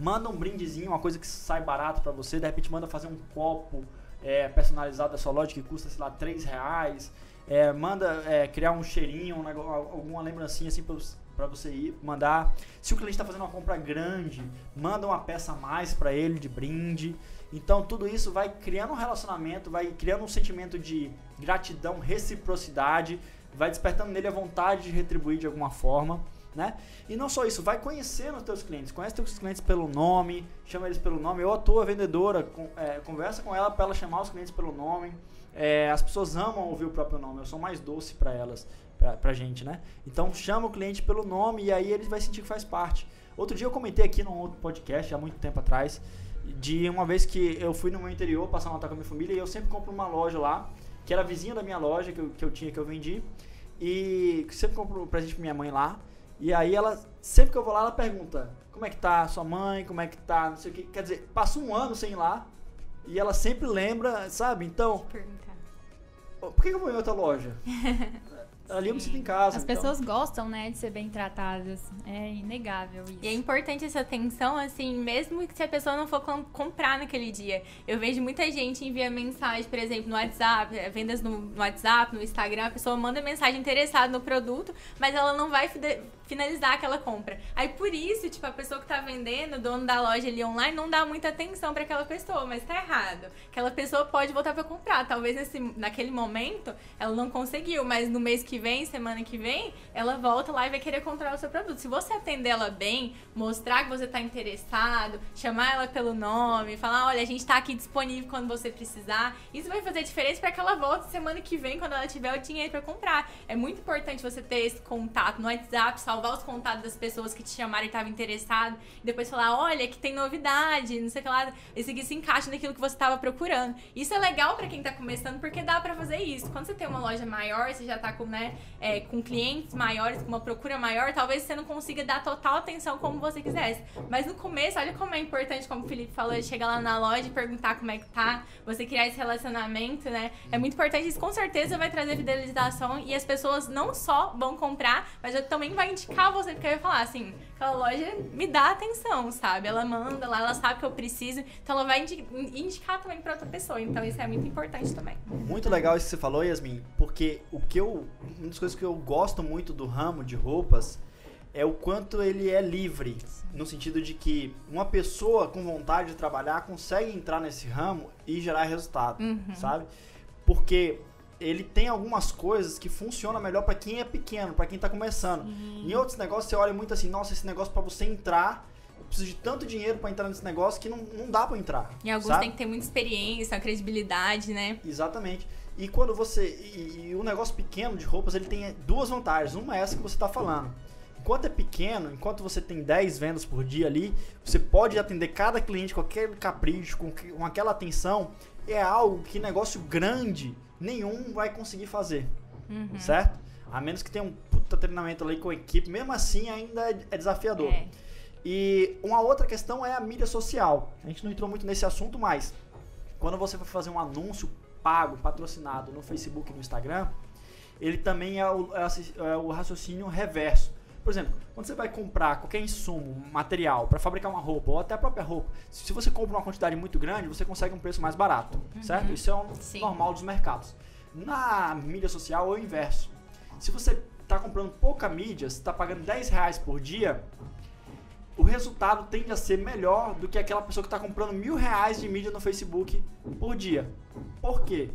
Manda um brindezinho, uma coisa que sai barato para você, de repente manda fazer um copo é, personalizado da sua loja que custa, sei lá, 3 reais. É, manda é, criar um cheirinho, um alguma lembrancinha assim para você ir mandar. Se o cliente está fazendo uma compra grande, manda uma peça a mais para ele de brinde. Então tudo isso vai criando um relacionamento, vai criando um sentimento de gratidão, reciprocidade, vai despertando nele a vontade de retribuir de alguma forma. Né? E não só isso, vai conhecendo os teus clientes, conhece teus clientes pelo nome, chama eles pelo nome, ou a tua vendedora, com, é, conversa com ela para ela chamar os clientes pelo nome. É, as pessoas amam ouvir o próprio nome, eu sou mais doce para elas, pra, gente, né? Então chama o cliente pelo nome e aí ele vai sentir que faz parte. Outro dia eu comentei aqui num outro podcast, há muito tempo atrás, de uma vez que eu fui no meu interior passar um Natal com a minha família e eu sempre compro uma loja lá, que era vizinha da minha loja, que eu, que eu tinha, que eu vendi, e sempre compro um presente pra minha mãe lá. E aí ela, sempre que eu vou lá, ela pergunta, como é que tá sua mãe, como é que tá, não sei o que. Quer dizer, passa um ano sem ir lá e ela sempre lembra, sabe? Então, por que eu vou em outra loja? [laughs] Ali eu me sinto em casa. As então. pessoas gostam, né, de ser bem tratadas. É inegável isso. E é importante essa atenção, assim, mesmo que se a pessoa não for com- comprar naquele dia. Eu vejo muita gente envia mensagem, por exemplo, no WhatsApp, eh, vendas no, no WhatsApp, no Instagram, a pessoa manda mensagem interessada no produto, mas ela não vai finalizar aquela compra. Aí por isso, tipo, a pessoa que tá vendendo, o dono da loja ali online, não dá muita atenção pra aquela pessoa, mas tá errado. Aquela pessoa pode voltar pra comprar. Talvez nesse, naquele momento ela não conseguiu, mas no mês que vem, semana que vem, ela volta lá e vai querer comprar o seu produto. Se você atender ela bem, mostrar que você tá interessado, chamar ela pelo nome, falar, olha, a gente tá aqui disponível quando você precisar, isso vai fazer diferença para que ela volte semana que vem, quando ela tiver o dinheiro para comprar. É muito importante você ter esse contato no WhatsApp, salvar os contatos das pessoas que te chamaram e estavam interessadas, e depois falar, olha, que tem novidade, não sei o que lá, esse aqui se encaixa naquilo que você estava procurando. Isso é legal para quem tá começando, porque dá para fazer isso. Quando você tem uma loja maior, você já tá com, né, é, com clientes maiores, com uma procura maior, talvez você não consiga dar total atenção como você quisesse. Mas no começo, olha como é importante, como o Felipe falou, chegar lá na loja e perguntar como é que tá, você criar esse relacionamento, né? É muito importante, isso com certeza vai trazer fidelização e as pessoas não só vão comprar, mas também vai indicar você, porque vai falar assim, aquela loja me dá atenção, sabe? Ela manda lá, ela sabe que eu preciso, então ela vai indi- indicar também pra outra pessoa. Então isso é muito importante também. Muito legal isso que você falou, Yasmin, porque o que eu. Uma das coisas que eu gosto muito do ramo de roupas é o quanto ele é livre. No sentido de que uma pessoa com vontade de trabalhar consegue entrar nesse ramo e gerar resultado, Uhum. sabe? Porque ele tem algumas coisas que funcionam melhor para quem é pequeno, para quem tá começando. Em outros negócios você olha muito assim, nossa, esse negócio para você entrar, eu preciso de tanto dinheiro para entrar nesse negócio que não, não dá para entrar. E alguns sabe? têm que ter muita experiência, credibilidade, né? Exatamente. E quando você. E, e o negócio pequeno de roupas ele tem duas vantagens. Uma é essa que você está falando. Enquanto é pequeno, enquanto você tem 10 vendas por dia ali, você pode atender cada cliente com aquele capricho, com, com aquela atenção. É algo que negócio grande nenhum vai conseguir fazer. Uhum. Certo? A menos que tenha um puta treinamento ali com a equipe, mesmo assim ainda é, é desafiador. É. E uma outra questão é a mídia social. A gente não entrou muito nesse assunto, mas quando você for fazer um anúncio pago, patrocinado no Facebook e no Instagram, ele também é o, é o raciocínio reverso. Por exemplo, quando você vai comprar qualquer insumo, material para fabricar uma roupa ou até a própria roupa, se você compra uma quantidade muito grande, você consegue um preço mais barato, certo? Isso é um Sim. normal dos mercados. Na mídia social é o inverso. Se você está comprando pouca mídia, você está pagando 10 reais por dia, o resultado tende a ser melhor do que aquela pessoa que está comprando mil reais de mídia no Facebook por dia. Por quê?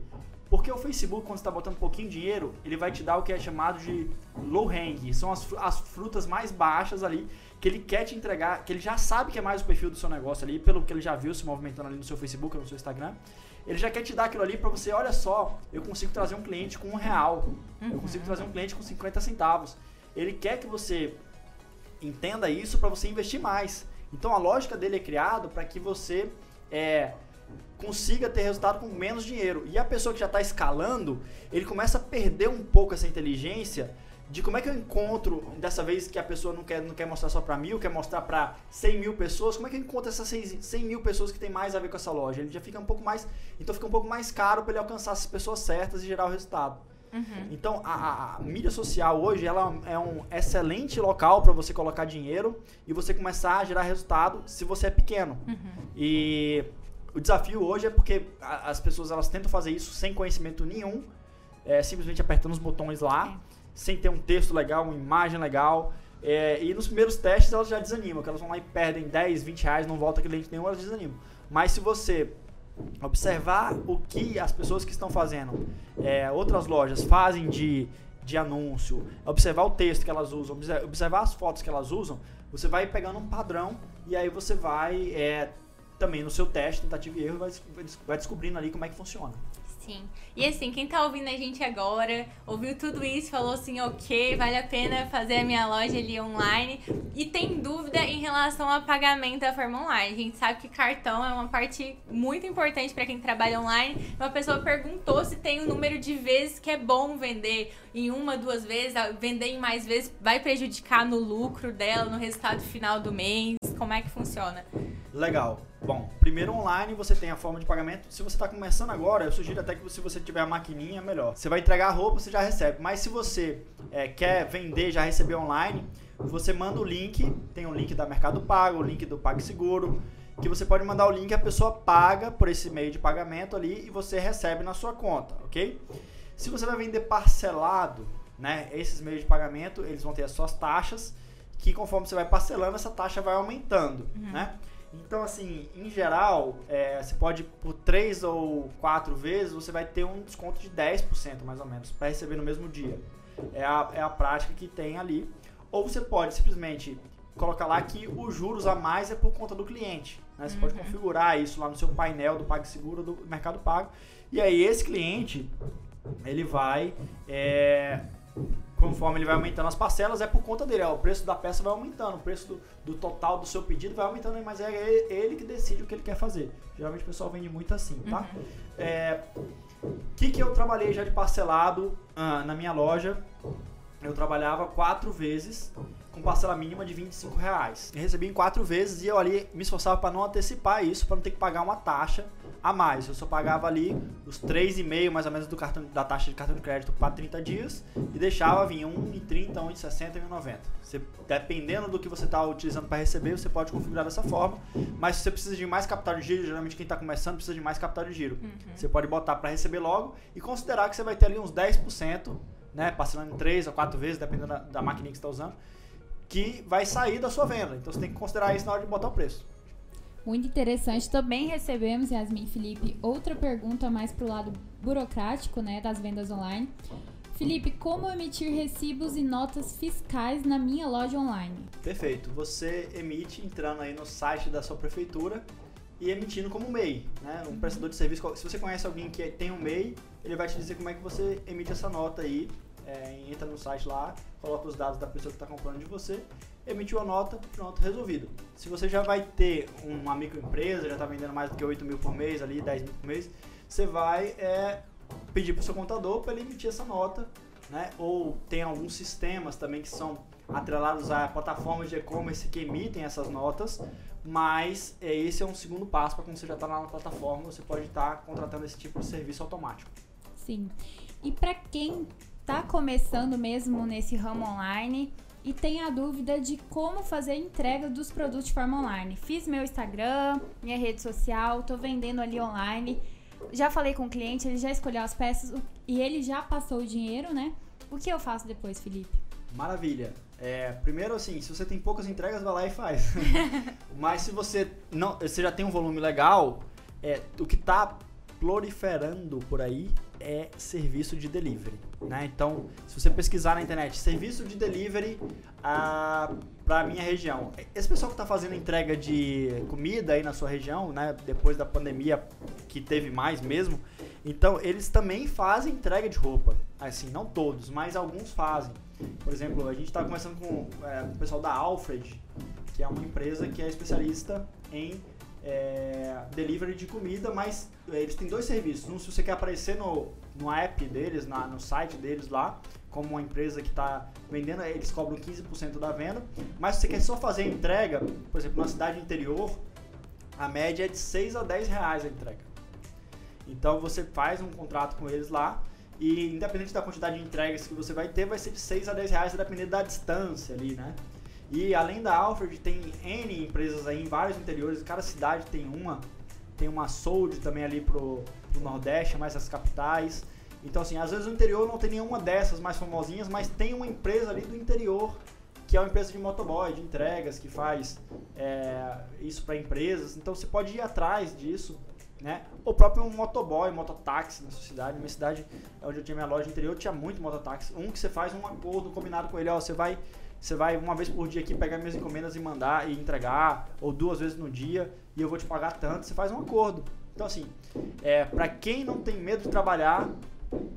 Porque o Facebook, quando você está botando um pouquinho de dinheiro, ele vai te dar o que é chamado de low hang. São as, as frutas mais baixas ali que ele quer te entregar, que ele já sabe que é mais o perfil do seu negócio ali, pelo que ele já viu se movimentando ali no seu Facebook ou no seu Instagram. Ele já quer te dar aquilo ali para você, olha só, eu consigo trazer um cliente com um real, eu consigo trazer um cliente com 50 centavos. Ele quer que você entenda isso para você investir mais. Então a lógica dele é criado para que você é, consiga ter resultado com menos dinheiro. E a pessoa que já está escalando, ele começa a perder um pouco essa inteligência de como é que eu encontro, dessa vez que a pessoa não quer, não quer mostrar só para mil, quer mostrar para 100 mil pessoas, como é que eu encontro essas 100 100 mil pessoas que tem mais a ver com essa loja? Ele já fica um pouco mais, então fica um pouco mais caro para ele alcançar essas pessoas certas e gerar o resultado. Então, a, a- a mídia social hoje ela é um excelente local para você colocar dinheiro e você começar a gerar resultado se você é pequeno. E o desafio hoje é porque a- as pessoas elas tentam fazer isso sem conhecimento nenhum, é, simplesmente apertando os botões lá, sem ter um texto legal, uma imagem legal. é, e nos primeiros testes elas já desanimam, que elas vão lá e perdem 10, 20 reais, não volta cliente nenhum, elas desanimam. Mas se você observar o que as pessoas que estão fazendo, é, outras lojas fazem de, de anúncio, observar o texto que elas usam, obser- observar as fotos que elas usam, você vai pegando um padrão e aí você vai é, também no seu teste, tentativa e erro, vai, vai des- vai descobrindo ali como é que funciona. Sim. E assim, quem tá ouvindo a gente agora, ouviu tudo isso, falou assim, ok, vale a pena fazer a minha loja ali online e tem dúvida em relação ao pagamento da forma online. A gente sabe que cartão é uma parte muito importante para quem trabalha online. Uma pessoa perguntou se tem um número de vezes que é bom vender em uma, duas vezes, vender em mais vezes vai prejudicar no lucro dela, no resultado final do mês. Como é que funciona? Legal. Bom, primeiro online você tem a forma de pagamento. Se você está começando agora, eu sugiro até que se você tiver a maquininha, melhor. Você vai entregar a roupa, você já recebe. Mas se você é, quer vender, já receber online, você manda o link. Tem o link da Mercado Pago, o link do PagSeguro, que você pode mandar o link, a pessoa paga por esse meio de pagamento ali e você recebe na sua conta, ok? Se você vai vender parcelado, né, esses meios de pagamento, eles vão ter as suas taxas, que conforme você vai parcelando, essa taxa vai aumentando, né? Então, assim, em geral, é, você pode, por três ou quatro vezes, você vai ter um desconto de 10% mais ou menos, para receber no mesmo dia. É a, é a prática que tem ali. Ou você pode simplesmente colocar lá que os juros a mais é por conta do cliente. né? Você pode configurar isso lá no seu painel do PagSeguro do Mercado Pago. E aí esse cliente, ele vai, é, conforme ele vai aumentando as parcelas, é por conta dele. ó, o preço da peça vai aumentando, o preço do, do total do seu pedido vai aumentando, mas é ele, que decide o que ele quer fazer. Geralmente o pessoal vende muito assim, tá? É, o que, que eu trabalhei já de parcelado ah, na minha loja? Eu trabalhava quatro vezes com parcela mínima de 25 reais. Eu recebi em quatro vezes e eu ali me esforçava para não antecipar isso, para não ter que pagar uma taxa a mais. Eu só pagava ali os 3,5 mais ou menos do cartão, da taxa de cartão de crédito para 30 dias e deixava vir 1,30, 1,60 e 1,90. Você, dependendo do que você está utilizando para receber, você pode configurar dessa forma. Mas se você precisa de mais capital de giro, geralmente quem está começando precisa de mais capital de giro. Você pode botar para receber logo e considerar que você vai ter ali uns 10%, né, parcelando em 3 ou 4 vezes, dependendo da, da maquininha que você está usando, que vai sair da sua venda. Então você tem que considerar isso na hora de botar o preço. Muito interessante. Também recebemos, Yasmin e Felipe, outra pergunta mais pro lado burocrático, né, das vendas online. Felipe, como emitir recibos e notas fiscais na minha loja online? Perfeito. Você emite entrando aí no site da sua prefeitura e emitindo como MEI, né? Um prestador de serviço. Se você conhece alguém que tem um MEI, ele vai te dizer como é que você emite essa nota aí. É, entra no site lá, coloca os dados da pessoa que está comprando de você, emitiu a nota, pronto, resolvido. Se você já vai ter uma microempresa, já está vendendo mais do que 8 mil por mês ali, 10 mil por mês, você vai é, pedir para o seu contador para ele emitir essa nota né? Ou tem alguns sistemas também que são atrelados a plataformas de e-commerce que emitem essas notas, mas é, esse é um segundo passo para quando você já está na plataforma, você pode estar tá contratando esse tipo de serviço automático. Sim. E para quem está começando mesmo nesse ramo online e tem a dúvida de como fazer a entrega dos produtos de forma online. Fiz meu Instagram, minha rede social, estou vendendo ali online. Já falei com o cliente, ele já escolheu as peças e ele já passou o dinheiro, né? O que eu faço depois, Felipe? Maravilha. É, primeiro, assim, se você tem poucas entregas, vai lá e faz. [laughs] Mas se você não, você já tem um volume legal, é, o que está proliferando por aí é serviço de delivery. Né? Então, se você pesquisar na internet, serviço de delivery ah, para a minha região. Esse pessoal que está fazendo entrega de comida aí na sua região, né, depois da pandemia que teve mais mesmo, então eles também fazem entrega de roupa. Assim, não todos, mas alguns fazem. Por exemplo, a gente está conversando com é, o pessoal da Alfred, que é uma empresa que é especialista em é, delivery de comida, mas é, eles têm dois serviços. Um, se você quer aparecer no, no app deles, na, no site deles lá, como uma empresa que está vendendo, eles cobram 15% da venda. Mas se você quer só fazer entrega, por exemplo, na cidade interior, a média é de 6 a 10 reais a entrega. Então você faz um contrato com eles lá e independente da quantidade de entregas que você vai ter, vai ser de 6 a 10 reais, dependendo da distância ali, né? E além da Alfred, tem N empresas aí em vários interiores, cada cidade tem uma. Tem uma Sold também ali pro, pro Nordeste, mais as capitais. Então, assim, às vezes o interior não tem nenhuma dessas mais famosinhas, mas tem uma empresa ali do interior que é uma empresa de motoboy, de entregas, que faz é, isso para empresas. Então, você pode ir atrás disso né? O próprio motoboy, mototáxi na sua cidade. Minha cidade, onde eu tinha minha loja interior, tinha muito mototáxi. Um que você faz um acordo combinado com ele, ó, você vai, você vai uma vez por dia aqui pegar minhas encomendas e mandar e entregar, ou duas vezes no dia, e eu vou te pagar tanto. Você faz um acordo. Então assim, é, para quem não tem medo de trabalhar,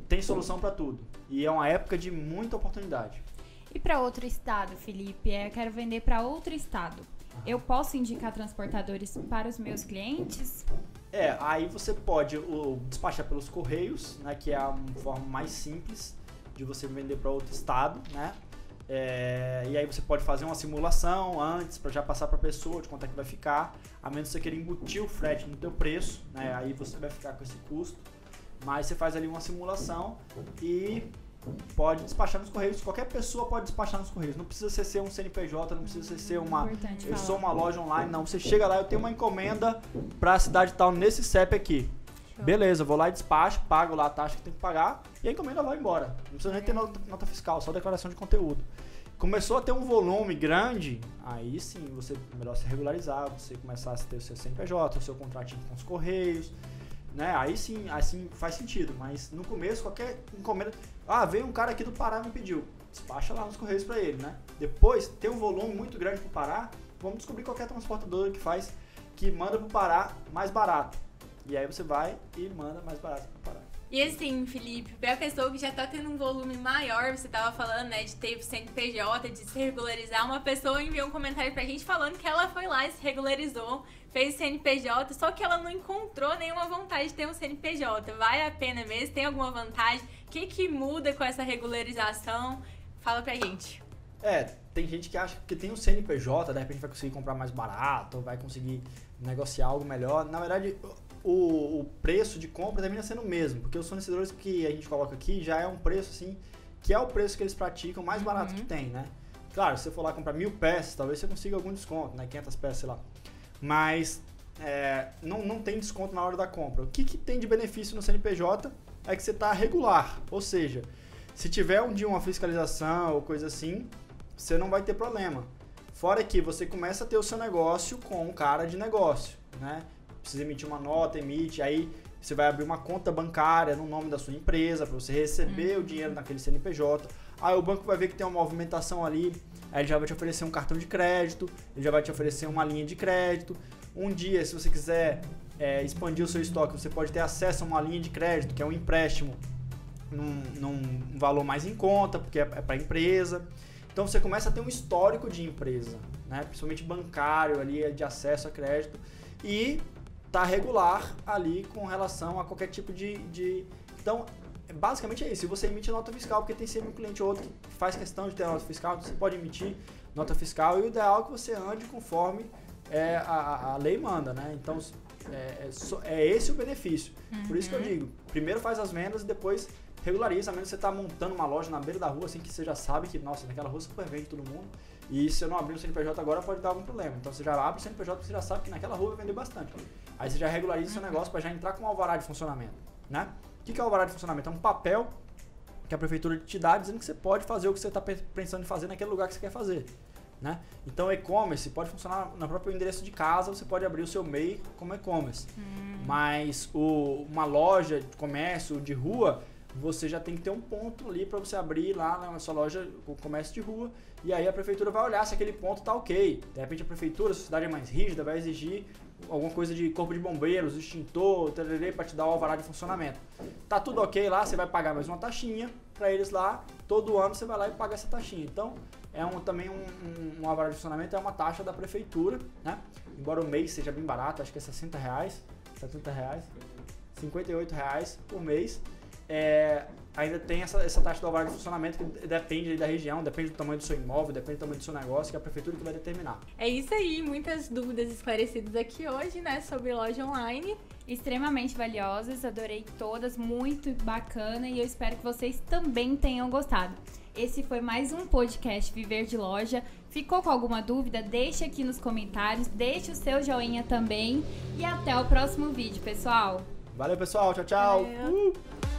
tem solução para tudo. E é uma época de muita oportunidade. E para outro estado, Felipe? É, eu quero vender para outro estado. Eu posso indicar transportadores para os meus clientes? É, aí você pode o, despachar pelos correios, né, que é a forma mais simples de você vender para outro estado, né? É, e aí você pode fazer uma simulação antes para já passar para a pessoa de quanto é que vai ficar, a menos que você queira embutir o frete no teu preço, né? Aí você vai ficar com esse custo. Mas você faz ali uma simulação e pode despachar nos correios. Qualquer pessoa pode despachar nos correios. Não precisa ser um CNPJ, não precisa ser uma. Importante eu falar. sou uma loja online. Não, você chega lá, eu tenho uma encomenda para a cidade tal nesse CEP aqui. Show. Beleza, vou lá e despacho, pago lá a taxa que tem que pagar e a encomenda vai embora. Não precisa nem ter nota, nota fiscal, só declaração de conteúdo. Começou a ter um volume grande, aí sim você melhor se regularizar, você começar a ter o seu CNPJ, o seu contratinho com os correios, né? Aí sim, assim faz sentido, mas no começo qualquer encomenda, ah, veio um cara aqui do Pará me pediu, despacha lá nos correios para ele, né? Depois tem um volume muito grande pro Pará, vamos descobrir qualquer transportadora que faz que manda pro Pará mais barato. E aí você vai e manda mais barato pro Pará. E assim, Felipe, pra pessoa que já tá tendo um volume maior, você tava falando, né, de ter CNPJ, de se regularizar, uma pessoa enviou um comentário pra gente falando que ela foi lá e se regularizou, fez CNPJ, só que ela não encontrou nenhuma vontade de ter um CNPJ. Vale a pena mesmo? Tem alguma vantagem? O que, que muda com essa regularização? Fala pra gente. É, tem gente que acha que tem um CNPJ, de repente vai conseguir comprar mais barato, vai conseguir negociar algo melhor. Na verdade, o, o preço de compra termina sendo o mesmo, porque os fornecedores que a gente coloca aqui já é um preço assim, que é o preço que eles praticam mais barato Uhum. que tem, né? Claro, se você for lá comprar mil peças, talvez você consiga algum desconto, né? 500 peças, sei lá. Mas é, não, não tem desconto na hora da compra. O que, que tem de benefício no CNPJ é que você está regular, ou seja, se tiver um dia uma fiscalização ou coisa assim, você não vai ter problema. Fora que você começa a ter o seu negócio com um cara de negócio, né? Precisa emitir uma nota, emite, aí você vai abrir uma conta bancária no nome da sua empresa para você receber o dinheiro naquele CNPJ. Aí o banco vai ver que tem uma movimentação ali, aí ele já vai te oferecer um cartão de crédito, ele já vai te oferecer uma linha de crédito. Um dia, se você quiser é, expandir o seu estoque, você pode ter acesso a uma linha de crédito, que é um empréstimo num, num valor mais em conta, porque é, é para a empresa. Então você começa a ter um histórico de empresa, né? principalmente bancário ali, de acesso a crédito, e tá regular ali com relação a qualquer tipo de. de... Então basicamente é isso. Se você emite nota fiscal, porque tem sempre um cliente ou outro que faz questão de ter nota fiscal, você pode emitir nota fiscal e o ideal é que você ande conforme é, a, a lei manda, né? Então é, é, é esse o benefício. Uhum. Por isso que eu uhum. digo, primeiro faz as vendas e depois regulariza, a menos que você está montando uma loja na beira da rua, assim que você já sabe que, nossa, naquela rua super vende todo mundo. E se eu não abrir o CNPJ agora, pode dar algum problema. Então você já abre o CNPJ você já sabe que naquela rua vai vender bastante. Aí você já regulariza o seu negócio para já entrar com o alvará de funcionamento, né? O que é o alvará de funcionamento? É um papel que a prefeitura te dá dizendo que você pode fazer o que você está pensando em fazer naquele lugar que você quer fazer. Né? Então, e-commerce pode funcionar no próprio endereço de casa, você pode abrir o seu MEI como e-commerce. Hum. Mas o, uma loja de comércio de rua, você já tem que ter um ponto ali para você abrir lá na sua loja, o comércio de rua, e aí a prefeitura vai olhar se aquele ponto está ok. De repente a prefeitura, a cidade é mais rígida, vai exigir alguma coisa de corpo de bombeiros, extintor, para te dar o alvará de funcionamento. Tá tudo ok lá, você vai pagar mais uma taxinha para eles lá, todo ano você vai lá e paga essa taxinha. Então, é um, também um, um, um alvará de funcionamento, é uma taxa da prefeitura, né? Embora o mês seja bem barato, acho que é 60 reais, 70 reais, 58 reais por mês. É, ainda tem essa, essa taxa do alvará de funcionamento que depende da região, depende do tamanho do seu imóvel, depende do tamanho do seu negócio, que é a prefeitura que vai determinar. É isso aí, muitas dúvidas esclarecidas aqui hoje, né, sobre loja online. Extremamente valiosas, adorei todas, muito bacana e eu espero que vocês também tenham gostado. Esse foi mais um podcast Viver de Loja. Ficou com alguma dúvida? Deixe aqui nos comentários, deixe o seu joinha também e até o próximo vídeo, pessoal. Valeu, pessoal. Tchau, tchau. Uh!